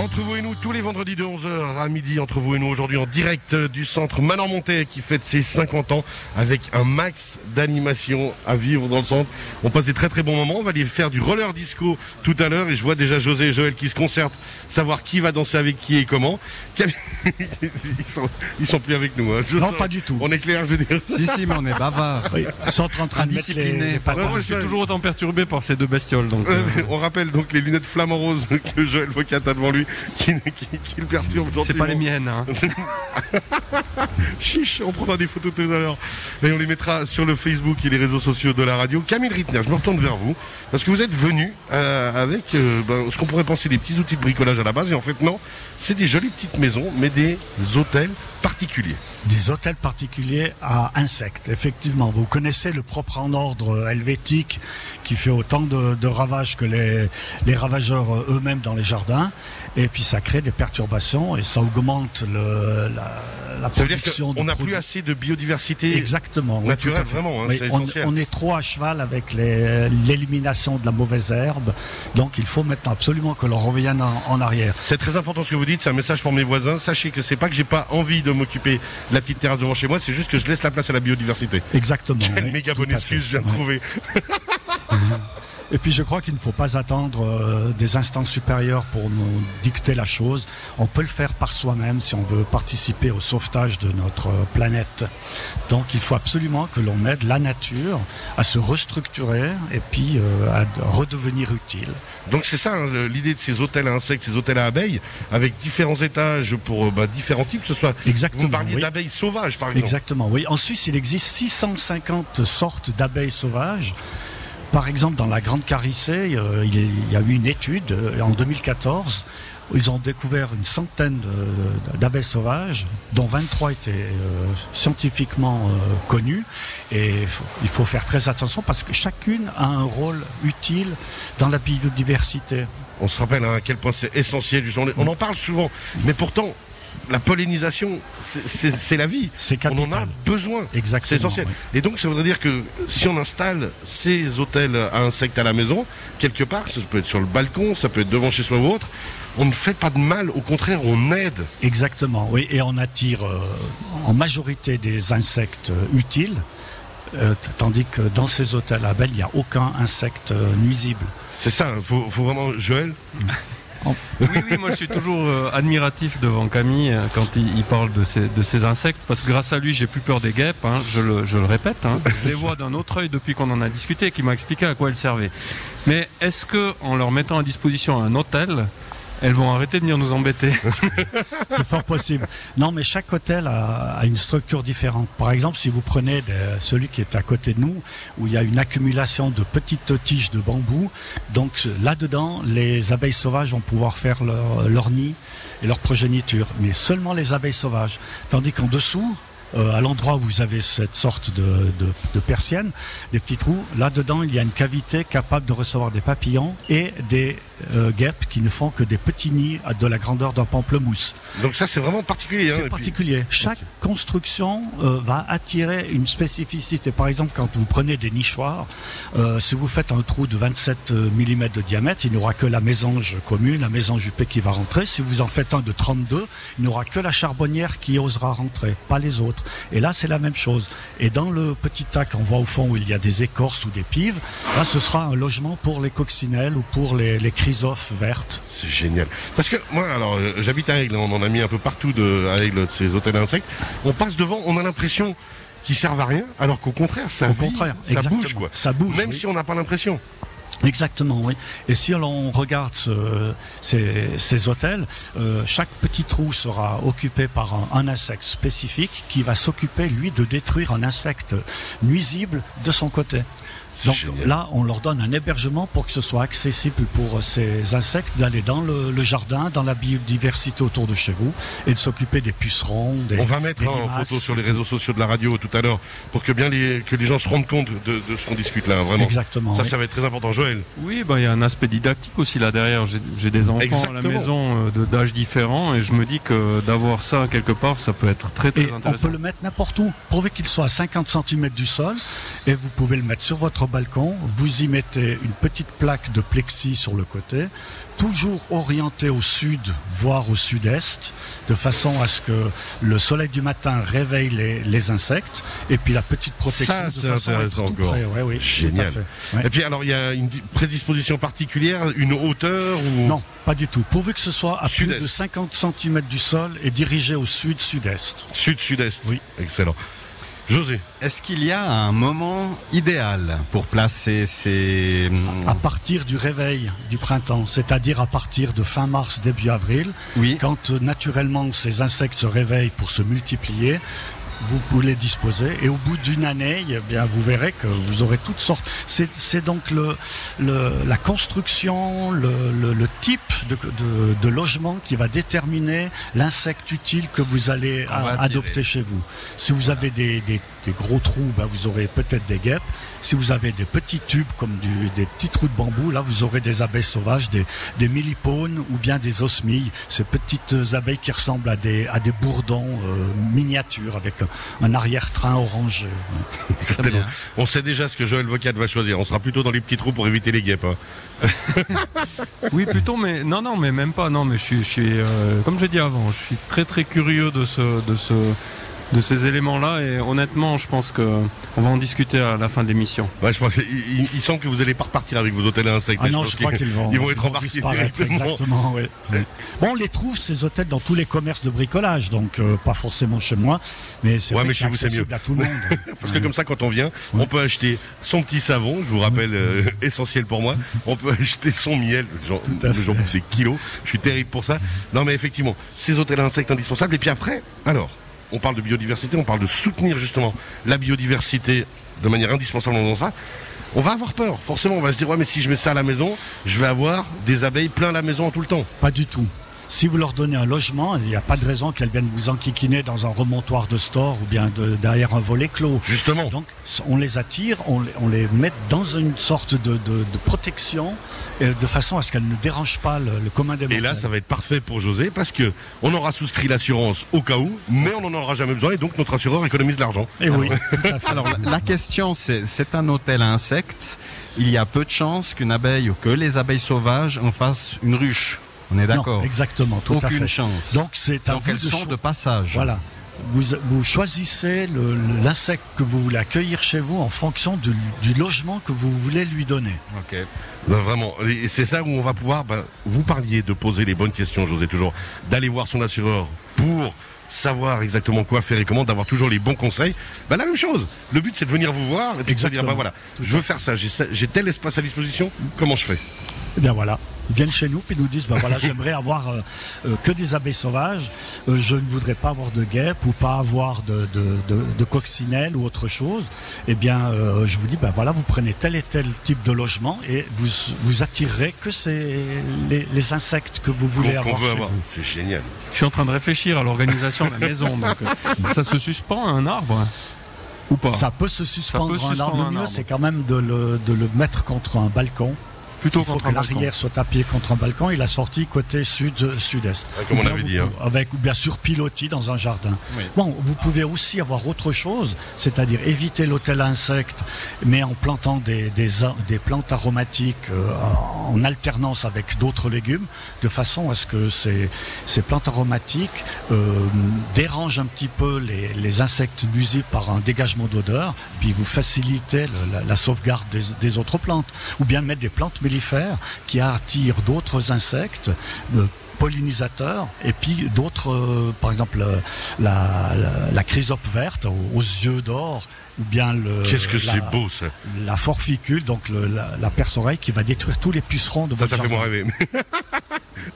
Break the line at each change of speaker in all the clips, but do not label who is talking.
Entre vous tous les vendredis de 11h à midi, entre vous et nous, aujourd'hui en direct du centre Manon Montet qui fête ses 50 ans avec un max d'animation à vivre dans le centre. On passe des très très bons moments. On va aller faire du roller disco tout à l'heure et je vois déjà José et Joël qui se concertent, savoir qui va danser avec qui et comment. Ils sont, ils sont plus avec nous. Hein. Je
Non,
sens-
pas du tout.
On est clair, je veux dire.
Si, si, mais on est bavard.
Oui, sont en train de les.
Ouais,
je suis toujours autant perturbé par ces deux bestioles. Donc,
Euh, On rappelle donc les lunettes flamant roses que Joël Vocat a devant lui qui, qui, qui le perturbent
c'est pas les miennes. Hein.
Chiche, on prendra des photos tout à l'heure. Et on les mettra sur le Facebook et les réseaux sociaux de la radio. Camille Rittner, je me retourne vers vous. Parce que vous êtes venu euh, avec euh, ben, ce qu'on pourrait penser des petits outils de bricolage à la base. Et en fait, non, c'est des jolies petites maisons, mais des hôtels particuliers.
Des hôtels particuliers à insectes, effectivement. Vous connaissez le propre en ordre helvétique qui fait autant de, ravages que les, ravageurs euh, eux-mêmes dans les jardins. Et puis ça crée des perturbations et ça augmente le, la
Ça veut dire
production
qu'on n'a plus assez de biodiversité.
Exactement. oui,
naturel,
tout à fait.
vraiment, hein,
Oui, on, est trop à cheval avec l'élimination de la mauvaise herbe. Donc il faut maintenant absolument que l'on revienne en, en arrière.
C'est très important ce que vous dites, c'est un message pour mes voisins. Sachez que c'est pas que j'ai pas envie de m'occuper de la petite terrasse devant chez moi, c'est juste que je laisse la place à la biodiversité.
Exactement.
Quelle
oui,
méga bonne excuse je viens de trouver.
Et puis je crois qu'il ne faut pas attendre euh, des instances supérieures pour nous dicter la chose. On peut le faire par soi-même si on veut participer au sauvetage de notre euh, planète. Donc il faut absolument que l'on aide la nature à se restructurer et puis euh, à redevenir utile.
Donc c'est ça hein, l'idée de ces hôtels à insectes, ces hôtels à abeilles, avec différents étages pour euh, bah, différents types, que ce soit.
Exactement,
Vous parliez
oui.
d'abeilles sauvages, par exemple.
Exactement, oui. En Suisse, il existe 650 sortes d'abeilles sauvages. Par exemple, dans la Grande Carissée, euh, il y a- eu une étude euh, en 2014 où ils ont découvert une centaine d'abeilles sauvages, dont 23 étaient euh, scientifiquement connues. Et il faut- faire très attention parce que chacune a un rôle utile dans la biodiversité.
On se rappelle hein, à quel point c'est essentiel. On en parle souvent, mais pourtant. La pollinisation, c'est- la vie. On en a besoin.
Exactement,
C'est essentiel.
oui.
Et donc, ça voudrait dire que si on installe ces hôtels à insectes à la maison, quelque part, ça peut être sur le balcon, ça peut être devant chez soi ou autre, on ne fait pas de mal. Au contraire, on aide.
Exactement, oui, et on attire euh, en majorité des insectes euh, utiles, euh, tandis que dans ces hôtels à abeilles, il n'y a aucun insecte nuisible.
C'est ça. Il faut, faut vraiment, Joël.
Oui, oui, moi je suis toujours euh, admiratif devant Camille euh, quand il, parle de ces, insectes, parce que grâce à lui, j'ai plus peur des guêpes, hein, je, le, je le répète. hein. je les vois d'un autre œil depuis qu'on en a discuté et qui m'a expliqué à quoi elles servaient. Mais est-ce que en leur mettant à disposition un hôtel, elles vont arrêter de venir nous embêter
C'est fort possible. Non, mais chaque hôtel a, une structure différente. Par exemple, si vous prenez celui qui est à côté de nous, où il y a une accumulation de petites tiges de bambou, donc là-dedans, les abeilles sauvages vont pouvoir faire leur, leur nid et leur progéniture, mais seulement les abeilles sauvages. Tandis qu'en dessous, euh, à l'endroit où vous avez cette sorte de, de, de persienne, des petits trous, là-dedans, il y a une cavité capable de recevoir des papillons et des euh, guêpes qui ne font que des petits nids à de la grandeur d'un pamplemousse.
Donc ça, c'est vraiment particulier. hein,
C'est
puis-
particulier. Chaque construction euh, va attirer une spécificité. Par exemple, quand vous prenez des nichoirs, euh, si vous faites un trou de 27 mm de diamètre, il n'y aura que la mésange commune, la mésange huppée qui va rentrer. Si vous en faites un de 32, il n'y aura que la charbonnière qui osera rentrer, pas les autres. Et là, c'est la même chose. Et dans le petit tas qu'on voit au fond où il y a des écorces ou des pives, là, ce sera un logement pour les coccinelles ou pour les, les chrysophes vertes.
C'est génial. Parce que moi, alors, euh, j'habite à Aigle, on en a mis un peu partout de, à Aigle, de ces hôtels à insectes. On passe devant, on a l'impression qu'ils servent à rien, alors qu'au contraire, ça
Au
vit,
contraire,
ça bouge, quoi.
Ça bouge,
Même
oui.
si on n'a pas l'impression.
Exactement, oui. Et si l'on regarde ce- ces, hôtels, euh, chaque petit trou sera occupé par un insecte spécifique qui va s'occuper, lui, de détruire un insecte nuisible de son côté. Donc
génial.
là, on leur donne un hébergement pour que ce soit accessible pour ces insectes d'aller dans le, le jardin, dans la biodiversité autour de chez vous et de s'occuper des pucerons, des
On va mettre
des
hein, en
limaces.
photo sur les réseaux sociaux de la radio tout à l'heure pour que bien les, que les gens se rendent compte de, de ce qu'on discute là, hein, vraiment.
Exactement,
Ça,
oui.
ça va être très important. Joël,
Oui, bah, il y a un aspect didactique aussi là derrière. J'ai des enfants à la maison euh, de- d'âge différents et je me dis que d'avoir ça quelque part, ça peut être très très
Et on
intéressant.
peut le mettre n'importe où, pourvu qu'il soit à 50 cm du sol, et vous pouvez le mettre sur votre balcon, vous y mettez une petite plaque de plexi sur le côté, toujours orienté au sud, voire au sud-est, de façon à ce que le soleil du matin réveille les, les insectes, et puis la petite protection.
Ça,
de
c'est
façon à être
intéressant
tout près. Ouais, oui, tout à
Génial.
fait. Ouais.
Et puis alors, il y a une prédisposition particulière, une hauteur ou?
Non, pas du tout. Pourvu que ce soit à plus de 50 cm du sol et dirigé au sud-sud-est.
sud-sud-est
Oui.
Excellent. José,
Est-ce qu'il y a un moment idéal pour placer ces...
À partir du réveil du printemps, c'est-à-dire à partir de fin mars, début avril,
Oui.
quand euh, naturellement ces insectes se réveillent pour se multiplier, vous pouvez disposer et au bout d'une année, eh bien, vous verrez que vous aurez toutes sortes. C'est, donc le, le- la construction, le, le- le type de, de- de logement qui va déterminer l'insecte utile que vous allez a- adopter chez vous. Si vous avez des, des- des gros trous, ben, vous aurez peut-être des guêpes. Si vous avez des petits tubes comme du- des petits trous de bambou, là vous aurez des abeilles sauvages, des, des millipones ou bien des osmilles, ces petites abeilles qui ressemblent à des, à des bourdons euh, miniatures avec un, un arrière-train orangé.
On sait déjà ce que Joël Vocat va choisir. On sera plutôt dans les petits trous pour éviter les guêpes. hein.
Oui, plutôt, mais non, non, mais même pas. Non, mais je suis, je suis euh, comme j'ai dit avant, je suis très très curieux de ce, de ce, de ces éléments-là, et honnêtement, je pense que on va en discuter à la fin de l'émission.
Ouais, je pense qu'il il- il semble que vous allez pas repartir avec vos hôtels à insectes.
Ah non, je crois qu'ils vont,
ils vont être embarqués directement.
Exactement, oui. Bon, on les trouve ces hôtels dans tous les commerces de bricolage, donc euh, pas forcément chez moi, mais c'est
Ouais,
vrai
mais
que
chez vous, c'est
accessible
mieux.
à tout le monde.
Parce que comme ça, quand on vient, on peut acheter son petit savon, je vous rappelle, euh, essentiel pour moi. On peut acheter son miel, j'en bouffe des kilos. Je suis terrible pour ça. Non, mais effectivement, ces hôtels à insectes indispensables. Et puis après, alors, on parle de biodiversité, on parle de soutenir justement la biodiversité de manière indispensable dans ça. On va avoir peur, forcément. On va se dire, ouais, mais si je mets ça à la maison, je vais avoir des abeilles plein la maison tout le temps.
Pas du tout. Si vous leur donnez un logement, il n'y a pas de raison qu'elles viennent vous enquiquiner dans un remontoir de store ou bien de- derrière un volet clos.
Justement.
Donc, on les attire, on les, on les met dans une sorte de, de- de protection, euh, de façon à ce qu'elles ne dérangent pas le, le commun des
Et
mortels.
là, ça va être parfait pour José parce que on aura souscrit l'assurance au cas où, mais on n'en aura jamais besoin et donc notre assureur économise de l'argent.
Et oui, tout à fait.
Alors la, la question c'est, c'est un hôtel à insectes. Il y a peu de chances qu'une abeille ou que les abeilles sauvages en fassent une ruche. On est d'accord
exactement, tout à
Aucune
fait.
chance.
Donc, c'est à
Donc
vous
elles
de
sont
cho-
de passage.
Voilà. Vous, vous choisissez l'insecte que vous voulez accueillir chez vous en fonction du, du logement que vous voulez lui donner.
Ok.
Non, vraiment, et c'est ça où on va pouvoir. ben, vous parliez de poser les bonnes questions, José, toujours, d'aller voir son assureur pour savoir exactement quoi faire et comment, d'avoir toujours les bons conseils. Ben, la même chose. Le but, c'est de venir vous voir et puis de se dire, ben voilà, je veux faire ça, j'ai ça- j'ai tel espace à disposition, comment je fais?
Eh bien voilà, ils viennent chez nous puis nous disent ben voilà j'aimerais avoir euh, euh, que des abeilles sauvages, Euh, je ne voudrais pas avoir de guêpes ou pas avoir de, de, de, de coccinelles ou autre chose. Eh bien euh, je vous dis ben voilà vous prenez tel et tel type de logement et vous vous attirerez que c'est les, les insectes que vous voulez
Qu'on- qu'on
avoir
veut
chez
avoir.
vous.
C'est génial.
Je suis en train de réfléchir à l'organisation de la maison. Donc, euh, ça se suspend à un arbre ou pas?
Ça peut se suspendre,
peut
un
suspendre
arbre.
un
Le mieux
arbre.
c'est quand même de le, de le mettre contre un balcon.
Plutôt
Il faut que l'arrière soit appuyé contre un balcon et la sortie côté sud-sud-est.
Comme on avait dit, hein.
Avec, ou bien sûr pilotis dans un jardin.
Oui.
Bon, vous pouvez aussi avoir autre chose, c'est-à-dire éviter l'hôtel à insectes, mais en plantant des, des, plantes aromatiques euh, en alternance avec d'autres légumes, de façon à ce que ces, ces plantes aromatiques euh, dérangent un petit peu les, les insectes nuisibles par un dégagement d'odeur, puis vous facilitez le- la, la sauvegarde des, des autres plantes. Ou bien mettre des plantes qui attirent d'autres insectes. euh, pollinisateurs et puis d'autres, euh, par exemple euh, la, la, la chrysope verte aux, aux yeux d'or ou bien le
Qu'est-ce que
la-
c'est beau ça
la forficule, donc le- la, la perce-oreille qui va détruire tous les pucerons de
Ça,
votre
ça fait
jardin.
moi rêver.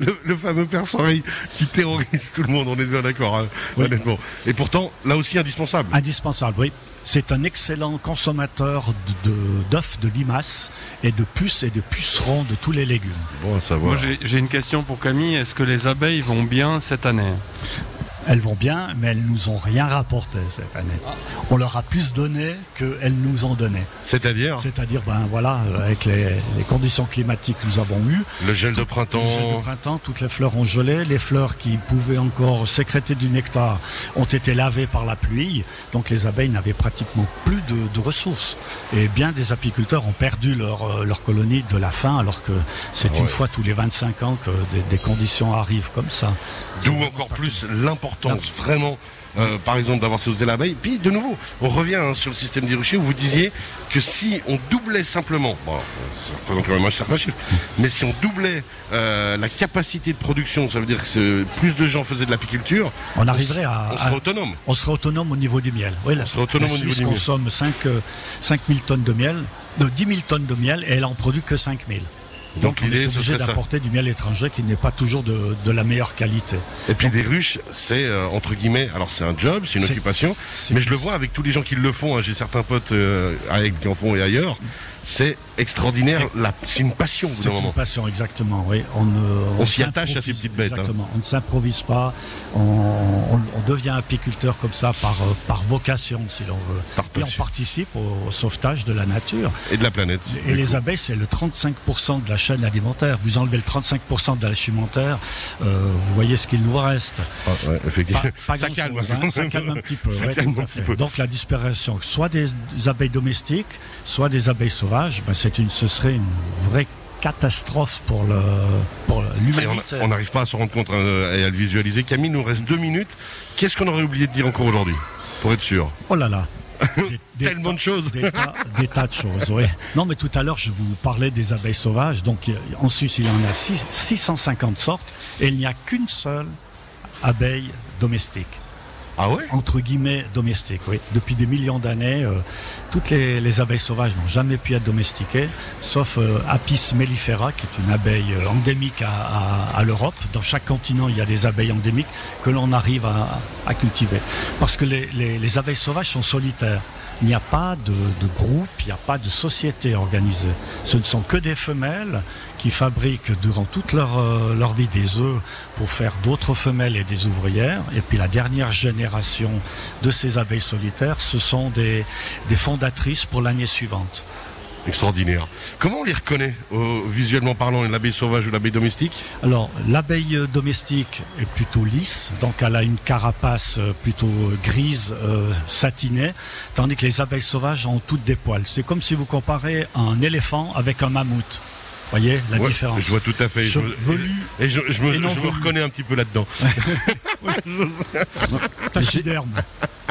le, le fameux perce-oreille qui terrorise tout le monde, on est bien d'accord, hein,
Oui.
honnêtement. Et pourtant, là aussi indispensable.
Indispensable, oui. C'est un excellent consommateur de- d'œufs de, limaces et de puces et de pucerons de tous les légumes.
Bon à savoir.
Moi, j'ai j'ai une question pour Camille. Est-ce que les abeilles vont bien cette année?
Elles vont bien, mais elles nous ont rien rapporté cette année. On leur a plus donné qu'elles nous ont donné.
C'est-à-dire
C'est-à-dire, ben voilà, avec les, les conditions climatiques que nous avons eues,
le gel de printemps.
le gel de printemps, toutes les fleurs ont gelé, les fleurs qui pouvaient encore sécréter du nectar ont été lavées par la pluie, donc les abeilles n'avaient pratiquement plus de, de ressources. Et bien des apiculteurs ont perdu leur, euh, leur colonie de la faim, alors que c'est
Ah
une fois tous les 25 ans que des, des conditions arrivent comme ça.
D'où encore plus l'importance vraiment, euh, par exemple, d'avoir ces hôtels abeilles. Puis de nouveau, on revient hein, sur le système des ruchers où vous disiez que si on doublait simplement, bon, ça représente quand même un certain chiffre, mais si on doublait euh, la capacité de production, ça veut dire que plus de gens faisaient de l'apiculture,
On arriverait à,
on serait autonome.
on serait autonome au niveau du miel. Oui, la,
serait autonome
la
au niveau du miel.
consomme 5, euh, 5 000 tonnes de miel, de 10 000 tonnes de miel, et elle en produit que 5 000.
Donc
Donc on
l'idée,
est
ce
obligé d'apporter du miel étranger qui n'est pas toujours de, de la meilleure qualité.
Et puis des ruches, c'est euh, entre guillemets, alors c'est un job, c'est une occupation, mais je le vois avec tous les gens qui le font. hein, J'ai certains potes euh, avec qui en font et ailleurs. C'est extraordinaire. C'est une passion
C'est une passion, exactement. Oui, on,
s'y attache à ces petites bêtes, hein.
Exactement. On ne s'improvise pas. On, devient apiculteur comme ça par, euh, par vocation, si l'on veut.
Par
Et on participe au, au sauvetage de la nature.
Et de la planète.
Et les
coup.
abeilles, c'est le 35% de la chaîne alimentaire. Vous enlevez le 35% de la alimentaire, euh, vous voyez ce qu'il nous reste.
Ah, ouais, effectivement.
Pas, pas
ça, calme.
hein, ça calme un petit peu. Ouais,
un petit peu.
Donc la disparition, soit des abeilles domestiques, soit des abeilles sauvages, ben, c'est une, ce serait une vraie catastrophe pour le pour l'humanité.
on- n'arrive pas à se rendre compte hein, et à le visualiser. Camille, il nous reste deux minutes. Qu'est-ce qu'on aurait oublié de dire encore aujourd'hui Pour être sûr?
Oh là là. Des- des
Tellement de choses.
Des tas, des tas de choses, oui. Non, mais tout à l'heure, je vous parlais des abeilles sauvages. Donc, en Suisse, il y en a six- 650 sortes et il n'y a qu'une seule abeille domestique.
Ah ouais
entre guillemets domestiques. Oui. Depuis des millions d'années, euh, toutes les, les abeilles sauvages n'ont jamais pu être domestiquées, sauf euh, Apis mellifera, qui est une abeille euh, endémique à, l'Europe. Dans chaque continent, il y a des abeilles endémiques que l'on arrive à, cultiver. Parce que les, les- les abeilles sauvages sont solitaires. Il n'y a pas de groupe, il n'y a pas de société organisée. Ce ne sont que des femelles qui fabriquent durant toute leur, euh, leur vie des œufs pour faire d'autres femelles et des ouvrières. Et puis la dernière génération de ces abeilles solitaires, ce sont des, des fondatrices pour l'année suivante.
Extraordinaire. Comment on les reconnaît, euh, visuellement parlant, l'abeille sauvage ou l'abeille domestique?
Alors, l'abeille domestique est plutôt lisse, donc elle a une carapace euh, plutôt grise, euh, satinée, tandis que les abeilles sauvages ont toutes des poils. C'est comme si vous comparez un éléphant avec un mammouth. Voyez la
Ouais,
différence.
Je vois tout à fait. Je et je, je me,
et non
je me
velu.
reconnais un petit peu là-dedans.
Tachyderme.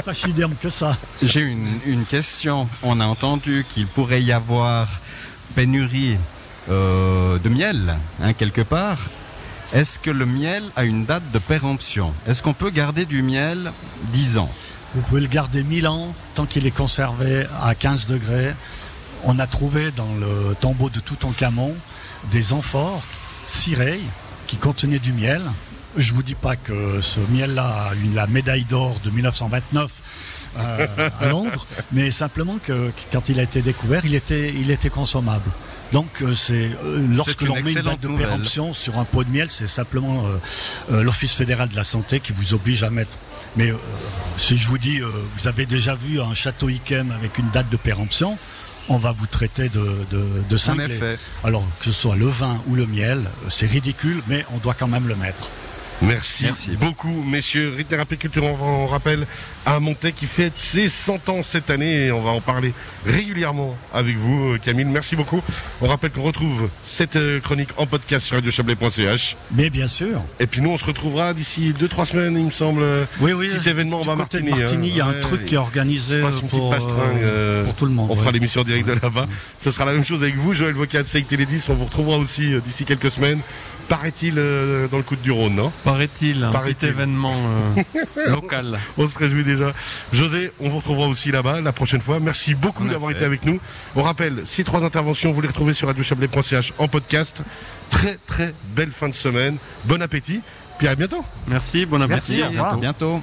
Tachyderme que ça.
J'ai une, une question. On a entendu qu'il pourrait y avoir pénurie euh, de miel, hein, quelque part. Est-ce que le miel a une date de péremption? Est-ce qu'on peut garder du miel 10 ans?
Vous pouvez le garder 1000 ans tant qu'il est conservé à 15 degrés. On a trouvé dans le tombeau de Toutankhamon des amphores cirées qui contenaient du miel. Je vous dis pas que ce miel-là a eu la médaille d'or de 1929 euh, à Londres, mais simplement que, quand il a été découvert, il était, il était consommable. Donc euh, c'est euh, lorsque l'on met une date de péremption sur un pot de miel, c'est simplement euh, l'Office fédéral de la santé qui vous oblige à mettre. Mais si je vous dis, vous avez déjà vu un château Yquem avec une date de péremption, on va vous traiter de, de, de
En
cinglé.
effet.
Alors que ce soit le vin ou le miel, euh, c'est ridicule, mais on doit quand même le mettre.
Merci,
Merci.
beaucoup, messieurs. Rite Apiculture, on, on rappelle, à Montet qui fête ses 100 ans cette année et on va en parler régulièrement avec vous, euh, Camille. Merci beaucoup. On rappelle qu'on retrouve cette euh, chronique en podcast sur radiochablais.ch.
Mais bien sûr.
Et puis nous, on se retrouvera d'ici 2-3 semaines, il me semble.
Oui, oui.
Petit événement, on
du
va Martigny, hein.
Martigny, il y a un truc qui est organisé pour,
pastringue, euh,
pour tout le monde.
On fera l'émission en direct de là-bas. Ce sera la même chose avec vous, Joël Vocat de Seik Télédis. On vous retrouvera aussi euh, d'ici quelques semaines. Paraît-il euh, dans le coup de Rhône, non?
Paraît-il, un
Paraît-il.
petit événement euh, local.
On se réjouit déjà. José, on vous retrouvera aussi là-bas la prochaine fois. Merci beaucoup d'avoir été avec nous. On rappelle, ces trois interventions, vous les retrouvez sur radiochablais.ch en podcast. Très très belle fin de semaine. Bon appétit. Puis à bientôt.
Merci, bon appétit.
Merci, au
à
revoir.
bientôt.
À bientôt.